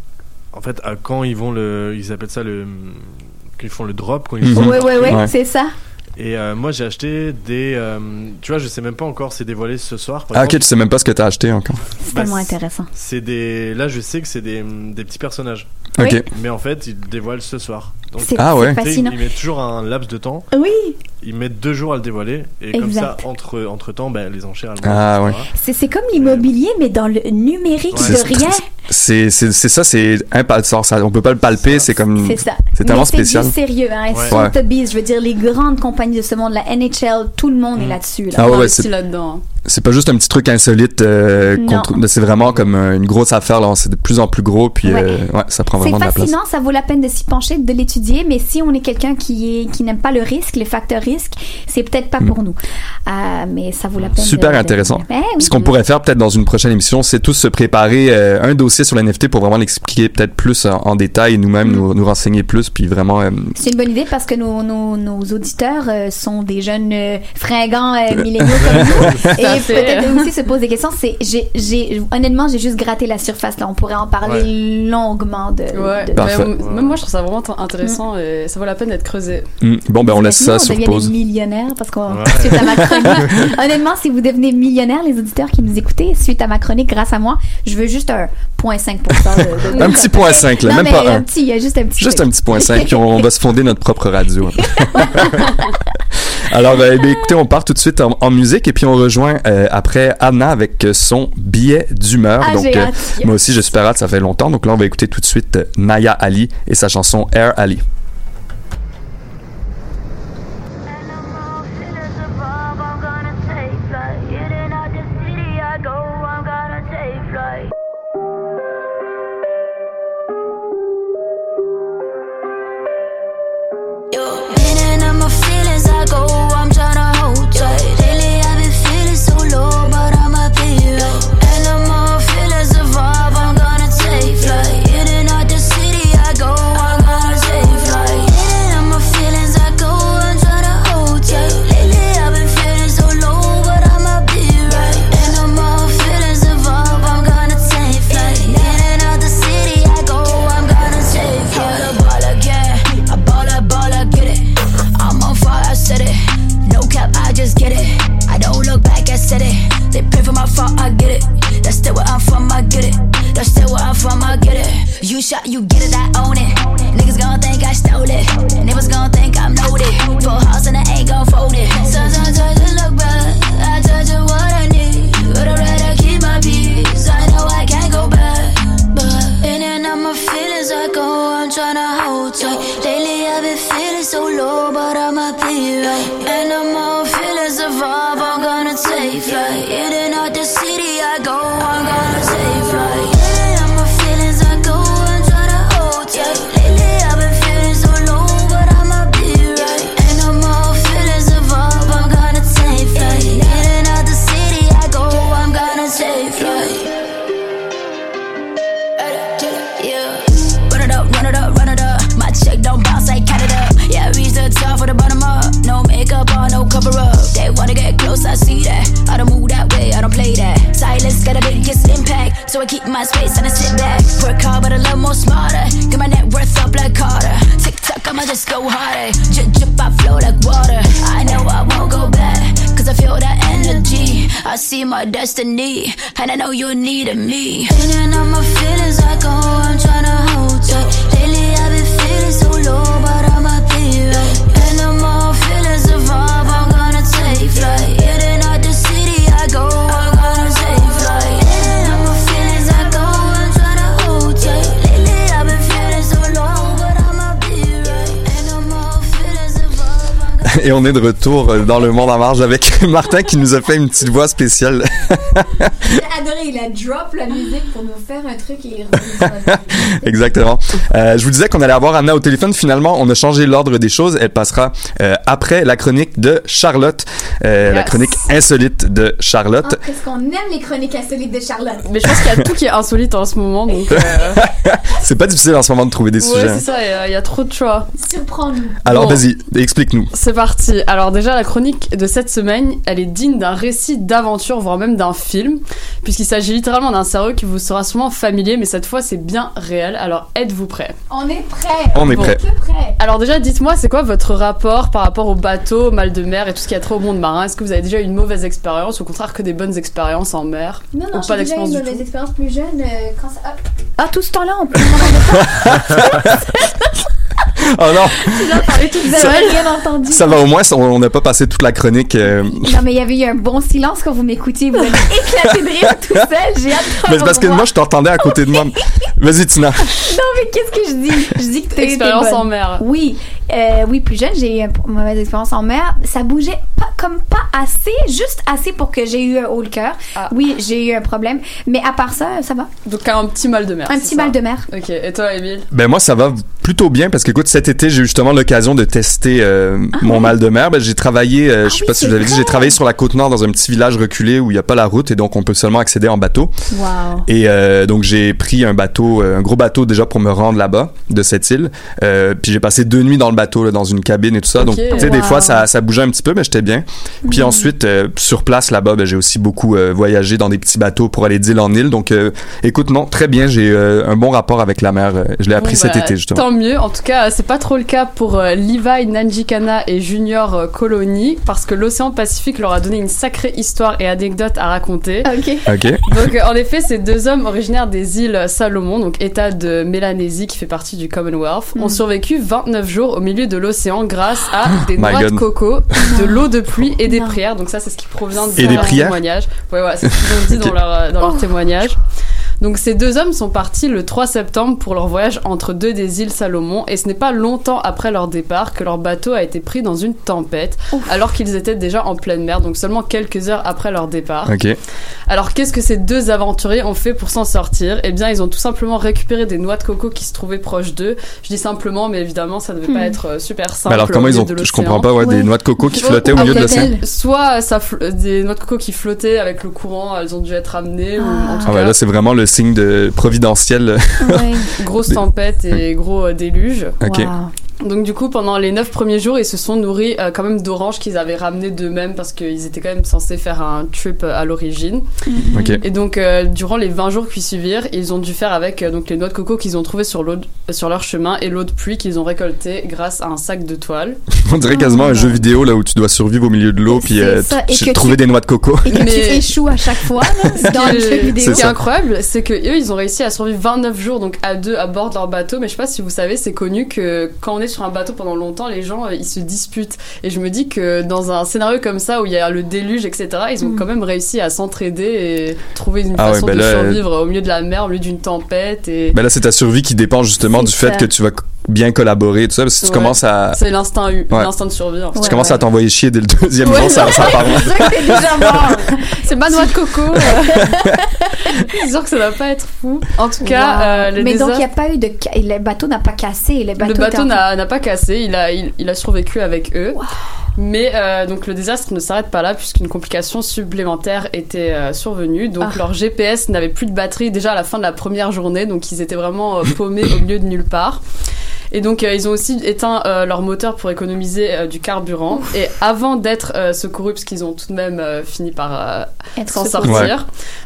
en fait, à quand ils vont le, ils appellent ça le, quand ils font le drop, quand ils font Ouais, le ouais, truc. ouais, c'est ça. Et euh, moi, j'ai acheté des, euh, tu vois, je sais même pas encore, c'est dévoilé ce soir. par Ah, ok, tu sais même pas ce que t'as acheté encore. C'est Bah, tellement intéressant. C'est des, là, je sais que c'est des, des petits personnages. Ok. Mais en fait, ils le dévoilent ce soir. Donc, C'est- Ah ouais. fascinant. Ils mettent toujours un laps de temps. Oui. Ils mettent deux jours à le dévoiler. Et comme ça, entre, entre temps, ben, les enchères, elles Ah, ouais. C'est c'est comme l'immobilier, mais dans le numérique C'est- de rien. C'est c'est- c'est ça, c'est impalpable. On peut pas le palper, c'est comme. C'est ça. C'est tellement spécial. C'est sérieux, hein. Ouais. Sotheby's, je veux dire, les grandes compagnies de ce monde, la NHL, tout le monde est là-dessus. Là. Ah ouais, c'est- là-dedans. C'est pas juste un petit truc insolite. euh, c'est vraiment comme euh, une grosse affaire. Là, c'est de plus en plus gros, puis Ouais. euh, ouais, ça prend C'est vraiment de la place. fascinant, ça vaut la peine de s'y pencher, de l'étudier, mais si on est quelqu'un qui est qui n'aime pas le risque, le facteur risque, c'est peut-être pas pour nous. Euh, mais ça vaut la peine. Super de- de- intéressant. Ben oui. Puis Ce qu'on pourrait faire peut-être dans une prochaine émission, c'est tous se préparer euh, un dossier sur l'NFT pour vraiment l'expliquer peut-être plus en, en détail et nous-mêmes nous, nous renseigner plus, puis vraiment. euh, C'est une bonne idée parce que nos, nos, nos auditeurs euh, sont des jeunes euh, fringants euh, milléniaux comme nous. Et peut-être eux aussi se posent des questions. C'est, j'ai, j'ai, honnêtement, j'ai juste gratté la surface là. On pourrait en parler longuement de. Ouais, de- mais m- même moi je trouve ça vraiment intéressant et ça vaut la peine d'être creusé. hmm, bon, ben on laisse ça on sur pause. des millionnaires parce qu'on Ouais. suite à ma chronique. Honnêtement, si vous devenez millionnaire, les auditeurs qui nous écoutez, suite à ma chronique, grâce à moi, je veux juste un 0.5% de, de- Un petit point 5, là, Non, même pas un petit, il y a juste un petit. Juste truc. un petit point 5, puis on va se fonder notre propre radio. Alors, euh, eh bien, écoutez, on part tout de suite en, en musique et puis on rejoint euh, après Anna avec euh, son billet d'humeur. Ah, donc, hâte. moi aussi, je suis hâte, ça fait longtemps. Donc là, on va écouter tout de suite euh, Naya Ali et sa chanson Air Ali. Still I'm from, I get it. You shot, you get it, I own it. Niggas gon' think I stole it. Niggas gon' think I'm loaded. Full house and I ain't gon' fold it. Sometimes I just so I keep my space and I sit back. Work hard, but a little more smarter. Get my net worth up like Carter. Tick tock, I'ma just go harder. Drip, drip, I flow like water. I know I won't go back. cause I feel that energy. I see my destiny, and I know you needed me. Leaning on my feelings, I go, I'm tryna hold tight. Lately, I've been feeling so low, Et on est de retour euh, dans le monde en marge avec Martin qui nous a fait une petite voix spéciale. J'ai adoré, il a drop la musique pour nous faire un truc et il est revenu sur la musique. Exactement. Euh, je vous disais qu'on allait avoir Anna au téléphone. Finalement, on a changé l'ordre des choses. Elle passera euh, après la chronique de Charlotte, euh, la chronique insolite de Charlotte. Ah, Qu'est-ce qu'on aime les chroniques insolites de Charlotte. Mais je pense qu'il y a tout qui est insolite en ce moment, donc. euh, C'est pas difficile en ce moment de trouver des ouais, sujets. c'est ça, il y a- il y, a trop de choix. Surprends-nous. Alors Bon. vas-y, explique-nous. C'est parti. Alors déjà, la chronique de cette semaine, elle est digne d'un récit d'aventure, voire même d'un film, puisqu'il s'agit littéralement d'un scénario qui vous sera sûrement familier, mais cette fois, c'est bien réel. Alors, êtes-vous prêts? On est prêt. On est Bon. prêt. Que prêt. Alors déjà, dites-moi, c'est quoi votre rapport par rapport au bateau, au mal de mer et tout ce qui a trait au monde marin? Est-ce que vous avez déjà eu une mauvaise expérience ou au contraire que des bonnes expériences en mer? Non, non, pas j'ai déjà eu une mauvaise expérience plus jeune euh, quand ça... Ah, ah, tout ce temps-là, on peut Oh non, Vous Ça- avez rien entendu. ça va au moins, on n'a pas passé toute la chronique. euh, Non, mais il y avait eu un bon silence quand vous m'écoutiez. Vous avez éclaté de rire tout seul. J'ai hâte de Mais c'est parce que moi, je t'entendais à côté de moi. Vas-y, Tina. Non, mais qu'est-ce que je dis? Je dis que t'es Expérience en mer. Oui, euh, oui, plus jeune, j'ai eu une mauvaise expérience en mer. Ça bougeait pas, comme pas assez, juste assez pour que j'ai eu un haut le cœur. Ah. Oui, j'ai eu un problème. Mais à part ça, ça va. Donc un petit mal de mer. Un petit ça mal de mer. Ok, et toi, Emile Ben moi, ça va plutôt bien parce que, écoute, cet été, j'ai eu justement l'occasion de tester euh, mon mal de mer. Ben, j'ai travaillé, euh, je sais Ah oui, pas si je vous l'avais dit, j'ai travaillé sur la côte nord dans un petit village reculé où il n'y a pas la route et donc on peut seulement accéder en bateau. Wow. Et euh, donc j'ai pris un bateau, un gros bateau déjà pour me rendre là-bas de cette île. Euh, puis j'ai passé deux nuits dans le bateau, là, dans une cabine et tout ça. Donc tu sais, des fois ça, ça bougeait un petit peu, mais j'étais bien. Puis ensuite euh, sur place là-bas, ben, j'ai aussi beaucoup euh, voyagé dans des petits bateaux pour aller d'île en île. Donc euh, écoute, non, très bien. J'ai euh, un bon rapport avec la mer. Je l'ai appris Bon, cet bah, été justement. Tant mieux. En tout cas, c'est pas trop le cas pour euh, Levi Nanjikana et Junior euh, Colony parce que l'océan Pacifique leur a donné une sacrée histoire et anecdote à raconter. Ok. Ok. Donc, euh, en effet, ces deux hommes originaires des îles Salomon, donc État de Mélanésie qui fait partie du Commonwealth, Mm. ont survécu 29 jours au milieu de l'océan grâce à des My noix de coco, de l'eau de pluie et des prières. Donc ça, c'est ce qui provient de Et des leur prières témoignage. Ouais, ouais, c'est ce qu'ils ont dit dans leur, euh, dans leur Oh. témoignage. Donc ces deux hommes sont partis le 3 septembre pour leur voyage entre deux des îles Salomon et ce n'est pas longtemps après leur départ que leur bateau a été pris dans une tempête alors qu'ils étaient déjà en pleine mer, donc seulement quelques heures après leur départ. Ok. Alors qu'est-ce que ces deux aventuriers ont fait pour s'en sortir? Eh bien ils ont tout simplement récupéré des noix de coco qui se trouvaient proches d'eux. Je dis simplement mais évidemment ça devait Hmm. pas être euh, super simple. Mais alors comment ils ont Je comprends pas. Ouais, des noix de coco qui flottaient au milieu de ah, l'océan. Soit ça des noix de coco qui flottaient avec le courant, elles ont dû être amenées ou en tout Ah ouais, cas là c'est vraiment le signe de providentiel. Ouais. grosse tempête et gros euh, déluge. Ok. Wow. Donc du coup, pendant les neuf premiers jours, ils se sont nourris euh, quand même d'oranges qu'ils avaient ramenées d'eux-mêmes parce qu'ils étaient quand même censés faire un trip euh, à l'origine. Ok. Et donc, euh, durant les 20 jours qui suivirent, ils ont dû faire avec euh, donc les noix de coco qu'ils ont trouvées sur, sur leur chemin et l'eau de pluie qu'ils ont récoltée grâce à un sac de toile. On dirait quasiment un jeu vidéo là où tu dois survivre au milieu de l'eau puis C'est euh, ça, t- et que trouver tu- des noix de coco. Et que Mais- tu échoues à chaque fois là, dans le jeu vidéo. Ce qui est incroyable, c'est que eux, ils ont réussi à survivre 29 jours donc à deux à bord de leur bateau. Mais je sais pas si vous savez, c'est connu que quand on est sur un bateau pendant longtemps, les gens euh, ils se disputent. Et je me dis que dans un scénario comme ça où il y a le déluge, etc., ils ont Mm. quand même réussi à s'entraider et trouver une Ah ouais, façon ben de là, survivre au milieu de la mer, au milieu d'une tempête. Et Ben là, c'est ta survie qui dépend justement du fait que tu vas bien collaborer et tout ça. Parce que si tu Ouais. commences à, c'est l'instinct, Ouais. l'instinct de survie. en fait. si Ouais, tu commences à t'envoyer chier dès le deuxième Ouais, jour, ça, ça part mal. C'est ma noix de coco. c'est sûr que ça va pas être fou. En tout cas, Wow. euh, le Mais donc, il n'y a pas eu de. Le bateau n'a pas cassé. Le bateau, le bateau n'a n'a pas cassé, il a, il, il a survécu avec eux. Mais euh, donc le désastre ne s'arrête pas là puisqu'une complication supplémentaire était euh, survenue. Donc Ah. leur GPS n'avait plus de batterie déjà à la fin de la première journée, donc ils étaient vraiment euh, paumés au milieu de nulle part. Et donc, euh, ils ont aussi éteint euh, leur moteur pour économiser euh, du carburant. Et avant d'être euh, secourus, parce qu'ils ont tout de même euh, fini par euh, s'en sortir. Ouais.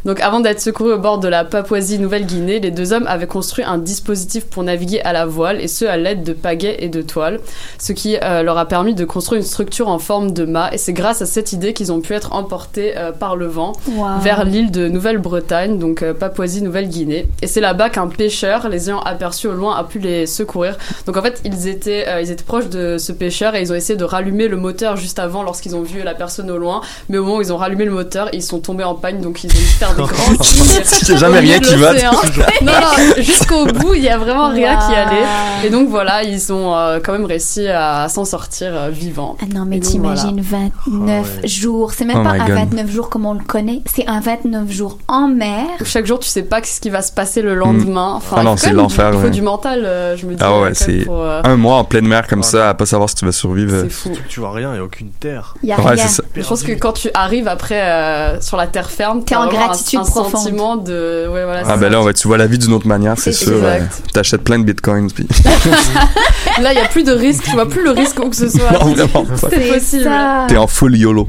Donc, avant d'être secourus au bord de la Papouasie-Nouvelle-Guinée, les deux hommes avaient construit un dispositif pour naviguer à la voile, et ce à l'aide de pagaies et de toiles, ce qui euh, leur a permis de construire une structure en forme de mât. Et c'est grâce à cette idée qu'ils ont pu être emportés euh, par le vent Wow. vers l'île de Nouvelle-Bretagne, donc euh, Papouasie-Nouvelle-Guinée. Et c'est là-bas qu'un pêcheur, les ayant aperçus au loin, a pu les secourir. Donc en fait, ils étaient, euh, ils étaient proches de ce pêcheur et ils ont essayé de rallumer le moteur juste avant lorsqu'ils ont vu la personne au loin. Mais au moment où ils ont rallumé le moteur, ils sont tombés en panne, donc ils ont dû faire des grands a jamais rien qui va. non, non, jusqu'au bout, il y a vraiment rien qui allait. Et donc voilà, ils ont euh, quand même réussi à s'en sortir euh, vivants. Ah non, mais Et donc, t'imagines 29 jours. C'est même Oh pas un God. 29 jours comme on le connaît, c'est un 29 jours en mer. Chaque jour, tu sais pas ce qui va se passer le lendemain. Enfin, Ah non, c'est l'enfer, du- Il faut ouais. du mental, euh, je me dis. Ah euh, ouais, même c'est pour, euh, un mois en pleine mer comme ça, à pas savoir si tu vas survivre. C'est fou. Tu vois rien, il n'y a aucune terre. Y a Ouais, rien. c'est ça. Je pense que quand tu arrives après euh, sur la terre ferme, T'es en un- gratitude un, profonde. sentiment de. Ouais, voilà, Ah ben ça. là, ouais, tu vois la vie d'une autre manière, c'est C'est sûr. euh, T'achètes plein de bitcoins, puis Là, il y a plus de risque. Tu vois plus le risque où que ce soit. Non, vraiment pas. C'est possible. ça. t'es en full YOLO.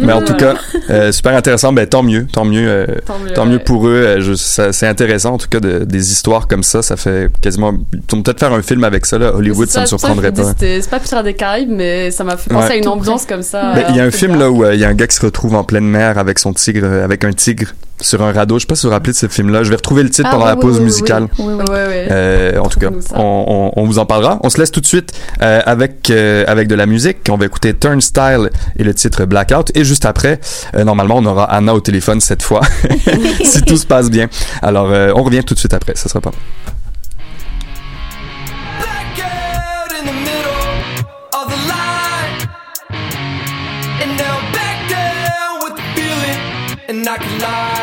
Mais en tout cas, euh, super intéressant. Ben tant mieux, tant mieux, euh, Tant mieux, tant mieux ouais. pour eux. Euh, je- ça- c'est intéressant en tout cas de- des histoires comme ça. Ça fait quasiment. Ils vont peut-être faire un film avec ça là. Hollywood, ça me surprendrait pas. C'est pas Pirates des Caraïbes, mais ça m'a fait penser Ouais. à une ambiance comme ça. Ben, il y a euh, un peu film là où euh, il y a un gars qui se retrouve en pleine mer avec son tigre, euh, avec un tigre sur un radeau. Je sais pas si vous vous rappelez de ce film-là. Je vais retrouver le titre Ah, pendant oui, la pause oui, musicale. oui. Euh, en tout cas, on, on- on vous en parlera. On se laisse tout de suite euh, avec euh, avec de la musique. On va écouter Turnstile et le titre Blackout. Et juste après, euh, normalement, on aura Anna au téléphone cette fois, si tout se passe bien. Alors, euh, on revient tout de suite après. Ça sera pas. Blackout and I can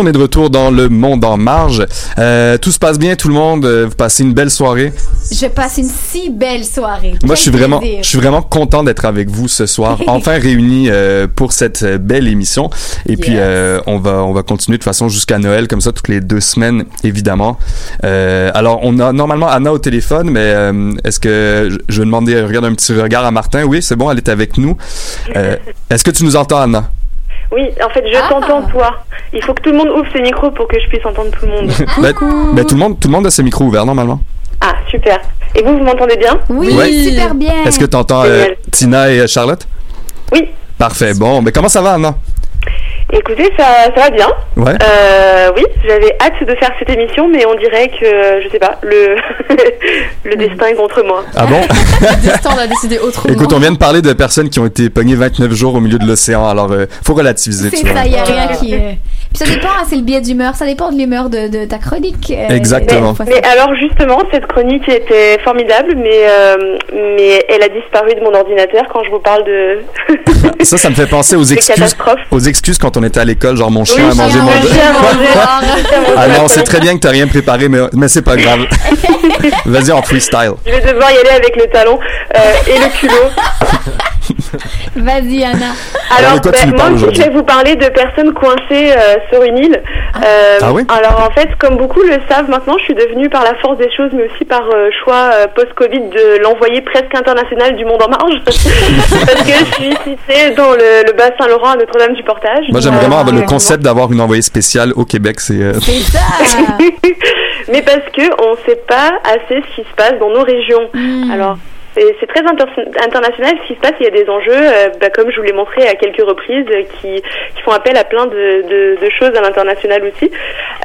On est de retour dans le monde en marge. Euh, tout se passe bien, tout le monde. euh, Vous passez une belle soirée. Je passe une si belle soirée. Moi, Quel je suis vraiment, je suis vraiment content d'être avec vous ce soir, enfin réunis euh, pour cette belle émission. Et puis, euh, on va, on va continuer de toute façon jusqu'à Noël, comme ça, toutes les deux semaines, évidemment. Alors, on a normalement Anna au téléphone, mais est-ce que je, je vais demander, regarde un petit regard à Martin. Oui, c'est bon, elle est avec nous. Est-ce que tu nous entends, Anna? Oui, en fait, je Ah. t'entends toi. Il faut que tout le monde ouvre ses micros pour que je puisse entendre tout le monde. Ben, ben, tout le monde, tout le monde a ses micros ouverts normalement. ah, super. Et vous, vous m'entendez bien? Oui, Ouais. super bien. Est-ce que tu entends Génial. Tina et euh, Charlotte? Oui. Parfait. Bon, mais comment ça va, Anna? Écoutez, ça, ça va bien. Ouais. Euh, oui, j'avais hâte de faire cette émission, mais on dirait que, je sais pas, le, le destin est contre moi. Ah bon? Le destin on a décidé autrement. Écoute, on vient de parler de personnes qui ont été pognées 29 jours au milieu de l'océan, alors euh, faut relativiser, C'est ça, il n'y a rien qui. euh, Puis ça dépend, hein, c'est le biais d'humeur, ça dépend de l'humeur de, de ta chronique. euh, Exactement. fois, Mais alors justement, cette chronique était formidable, mais, euh, mais elle a disparu de mon ordinateur quand je vous parle de... Ça, ça me fait penser aux excuses, aux excuses quand on était à l'école, genre mon chien Oui, a mangé mon. a mangé, chien a mangé, chien a mangé Ah c'est très bien que t'as rien préparé, mais, mais c'est pas grave. Vas-y en freestyle. Je vais devoir y aller avec le talon euh, et le culot. Vas-y, Anna. Alors, quoi tu ben, moi aussi, je vais vous parler de personnes coincées euh, sur une île. Euh, Ah oui Alors, en fait, comme beaucoup le savent maintenant, je suis devenue par la force des choses, mais aussi par euh, choix euh, post-Covid de l'envoyé presque international du Monde en Marge. Parce que je suis citée dans le, le bas Saint-Laurent à Moi, j'aime Euh, vraiment avoir le concept d'avoir une envoyée spéciale au Québec. C'est. euh, ça. mais parce que on ne sait pas assez ce qui se passe dans nos régions. Alors. C'est- très inter- international ce qui se passe. Il y a des enjeux, euh, bah, comme je vous l'ai montré à quelques reprises, euh, qui, qui font appel à plein de, de- de choses à l'international aussi.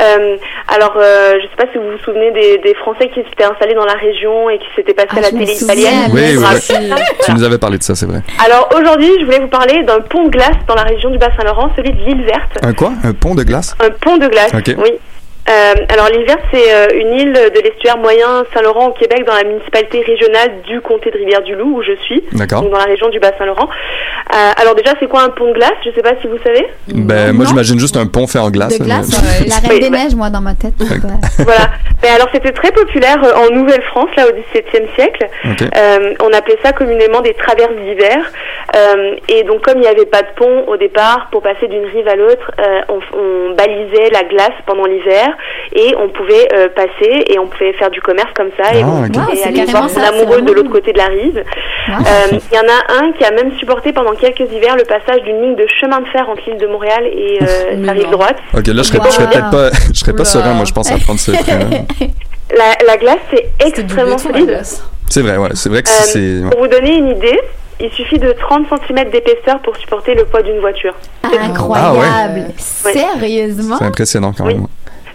Euh, alors, euh, je ne sais pas si vous vous souvenez des, des Français qui s'étaient installés dans la région et qui s'étaient passés Ah, à la je me télé italienne. Oui, oui, oui. Tu nous avais parlé de ça, c'est vrai. Alors aujourd'hui, je voulais vous parler d'un pont de glace dans la région du Bas-Saint-Laurent, celui de l'île verte. Un quoi? Un pont de glace? Un pont de glace, Ok. oui. Euh, alors l'île verte, c'est euh, une île de l'estuaire moyen Saint-Laurent au Québec, dans la municipalité régionale du comté de Rivière-du-Loup, où je suis, D'accord. donc dans la région du Bas-Saint-Laurent. Euh, alors déjà, c'est quoi un pont de glace? Je sais pas si vous savez. Ben, moi, j'imagine juste un pont fait en glace. De glace, mais- la reine des neiges, moi, dans ma tête. Voilà. Mais alors c'était très populaire euh, en Nouvelle-France, là au XVIIe siècle. Ok. Euh, on appelait ça communément des traverses d'hiver. Euh, et donc comme il n'y avait pas de pont au départ, pour passer d'une rive à l'autre, euh, on, on balisait la glace pendant l'hiver et on pouvait euh, passer et on pouvait faire du commerce comme ça et Ah, on. Wow, pouvait aller voir son amoureux de l'autre côté de la rive. Wow. Euh, Il y en a un qui a même supporté pendant quelques hivers le passage d'une ligne de chemin de fer entre l'île de Montréal et euh, la rive droite. Ok, là, je serais, Wow. serais peut-être pas, je serais pas Oula. serein, moi, je pense, à prendre ce train La, la glace c'est extrêmement solide. C'est vrai, ouais, c'est vrai que Euh, c'est. ouais. Pour vous donner une idée, il suffit de 30 cm d'épaisseur pour supporter le poids d'une voiture. Incroyable. Ouais. Sérieusement? C'est impressionnant quand Oui. même.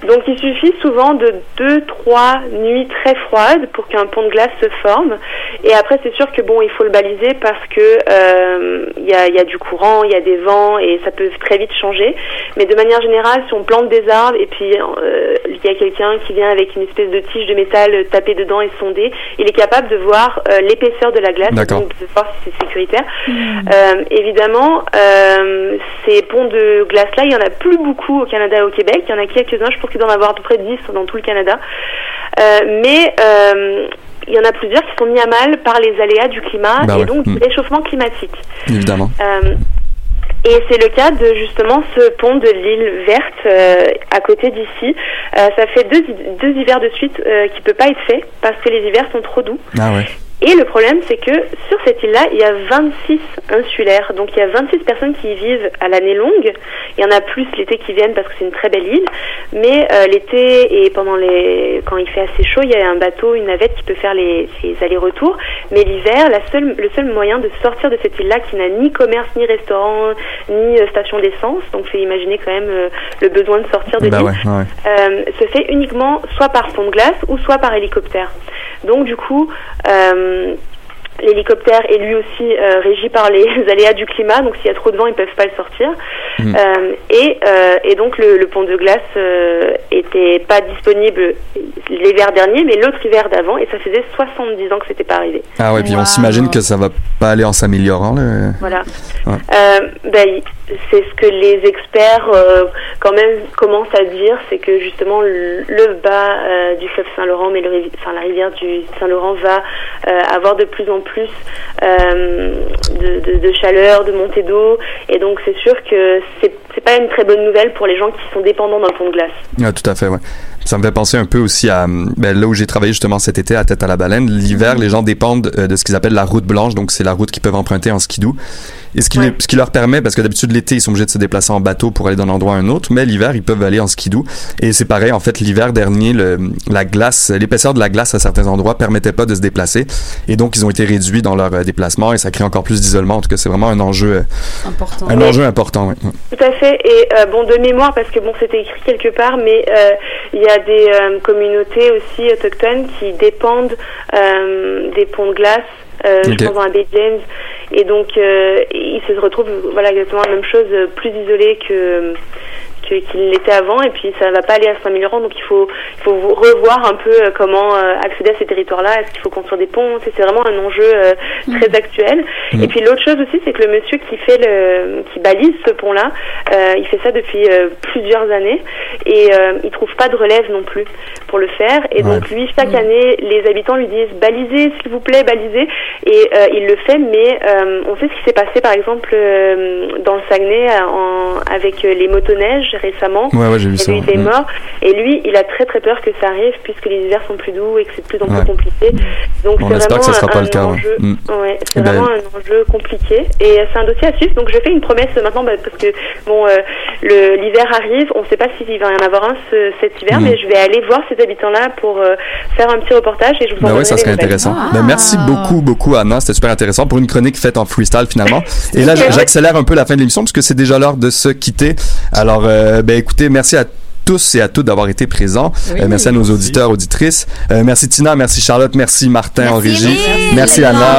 Donc il suffit souvent de 2-3 nuits très froides pour qu'un pont de glace se forme. Et après c'est sûr que bon il faut le baliser parce que euh, il y, a, il y a du courant, il y a des vents et ça peut très vite changer. Mais de manière générale, si on plante des arbres et puis euh, il y a quelqu'un qui vient avec une espèce de tige de métal taper dedans et sonder, il est capable de voir euh, l'épaisseur de la glace, donc de voir si c'est sécuritaire. Euh, évidemment, euh, ces ponts de glace-là, il y en a plus beaucoup au Canada et au Québec. Il y en a quelques-uns, je pense qu'il doit en avoir à peu près 10 dans tout le Canada. Euh, mais euh, il y en a plusieurs qui sont mis à mal par les aléas du climat Bah et ouais. donc Mm. du réchauffement climatique. Évidemment. Euh, et c'est le cas de justement ce pont de l'île verte euh, à côté d'ici. Euh, ça fait deux, deux hivers de suite qui peut pas être fait parce que les hivers sont trop doux. Ah ouais. Et le problème, c'est que sur cette île-là, il y a 26 insulaires. Donc il y a 26 personnes qui y vivent à l'année longue. Il y en a plus l'été qui viennent parce que c'est une très belle île. Mais euh, l'été et pendant les, quand il fait assez chaud, il y a un bateau, une navette qui peut faire les, les allers-retours. Mais l'hiver, la seule, le seul moyen de sortir de cette île-là, qui n'a ni commerce, ni restaurant, ni euh, station d'essence, donc c'est imaginer quand même euh, le besoin de sortir de Bah l'île, ouais, ouais. euh, se fait uniquement soit par pont de glace ou soit par hélicoptère. Donc du coup, euh, l'hélicoptère est lui aussi euh, régi par les aléas du climat, donc s'il y a trop de vent, ils peuvent pas le sortir. Mm. Euh, et, euh, et donc le, le pont de glace euh, était pas disponible l'hiver dernier, mais l'autre hiver d'avant, et ça faisait 70 ans que c'était pas arrivé. Ah ouais, puis on s'imagine que ça va pas aller en s'améliorant, là. Voilà. Ouais. Euh, ben, c'est ce que les experts euh, quand même commencent à dire, c'est que justement le, bas euh, du fleuve Saint-Laurent, mais enfin, la rivière du Saint-Laurent va euh, avoir de plus en plus de, chaleur, de montée d'eau, et donc c'est sûr que c'est pas une très bonne nouvelle pour les gens qui sont dépendants d'un pont de glace. Ah, tout à fait, ouais. Ça me fait penser un peu aussi à ben, là où j'ai travaillé justement cet été à Tête à la Baleine. L'hiver, Mhm. les gens dépendent euh, de ce qu'ils appellent la route blanche, donc c'est la route qu'ils peuvent emprunter en skidoo. Et ce qui, les- ce qui leur permet, parce que d'habitude l'été ils sont obligés de se déplacer en bateau pour aller d'un endroit à un autre, mais l'hiver ils peuvent aller en skidoo. Et c'est pareil, en fait l'hiver dernier, le, la glace, l'épaisseur de la glace à certains endroits permettait pas de se déplacer, et donc ils ont été réduits dans leur euh, déplacement et ça crée encore plus d'isolement. En tout cas, c'est vraiment un enjeu, euh, Important. un enjeu important. Ouais. Tout à fait. Et euh, bon, de mémoire, parce que bon, c'était écrit quelque part, mais il y a des euh, communautés aussi autochtones qui dépendent euh, des ponts de glace. Euh. Je pense dans la baie James. Et donc, euh, ils se retrouvent, voilà, exactement la même chose, plus isolés que- qu'il l'était avant et puis ça va pas aller à s'améliorer donc il faut il faut revoir un peu euh, comment euh, accéder à ces territoires-là. Est-ce qu'il faut construire des ponts? C'est vraiment un enjeu euh, très actuel. Mm. et puis l'autre chose aussi c'est que le monsieur qui fait le qui balise ce pont-là euh, il fait ça depuis euh, plusieurs années et euh, il trouve pas de relève non plus pour le faire. Et Ouais. donc lui chaque année les habitants lui disent balisez s'il vous plaît balisez. Et il le fait mais on sait ce qui s'est passé par exemple dans le Saguenay en- avec les motoneiges récemment Ouais, ouais, j'ai vu il ça, eu des ouais. morts et lui il a très très peur que ça arrive puisque les hivers sont plus doux et que c'est de plus en plus Ouais. compliqué donc On c'est espère vraiment que ça sera un, pas le cas, enjeu Mm. ouais, c'est Eh ben- vraiment un enjeu compliqué et c'est un dossier à suivre donc je fais une promesse maintenant bah, parce que bon euh, l'hiver arrive on ne sait pas s'il va y en avoir un ce- cet hiver Mm. mais je vais aller voir ces habitants là pour euh, faire un petit reportage et je vous Ben enverrai ouais, ça serait intéressant. Ben merci beaucoup, beaucoup Anna, c'était super intéressant pour une chronique faite en freestyle finalement. Et là, j'accélère un peu la fin de l'émission puisque c'est déjà l'heure de se quitter. Alors, euh, ben écoutez, merci à tous et à toutes d'avoir été présents. Oui. Euh, merci à nos auditeurs, auditrices. Euh, merci Tina, merci Charlotte, merci Martin en régie. Émile. Merci Anna.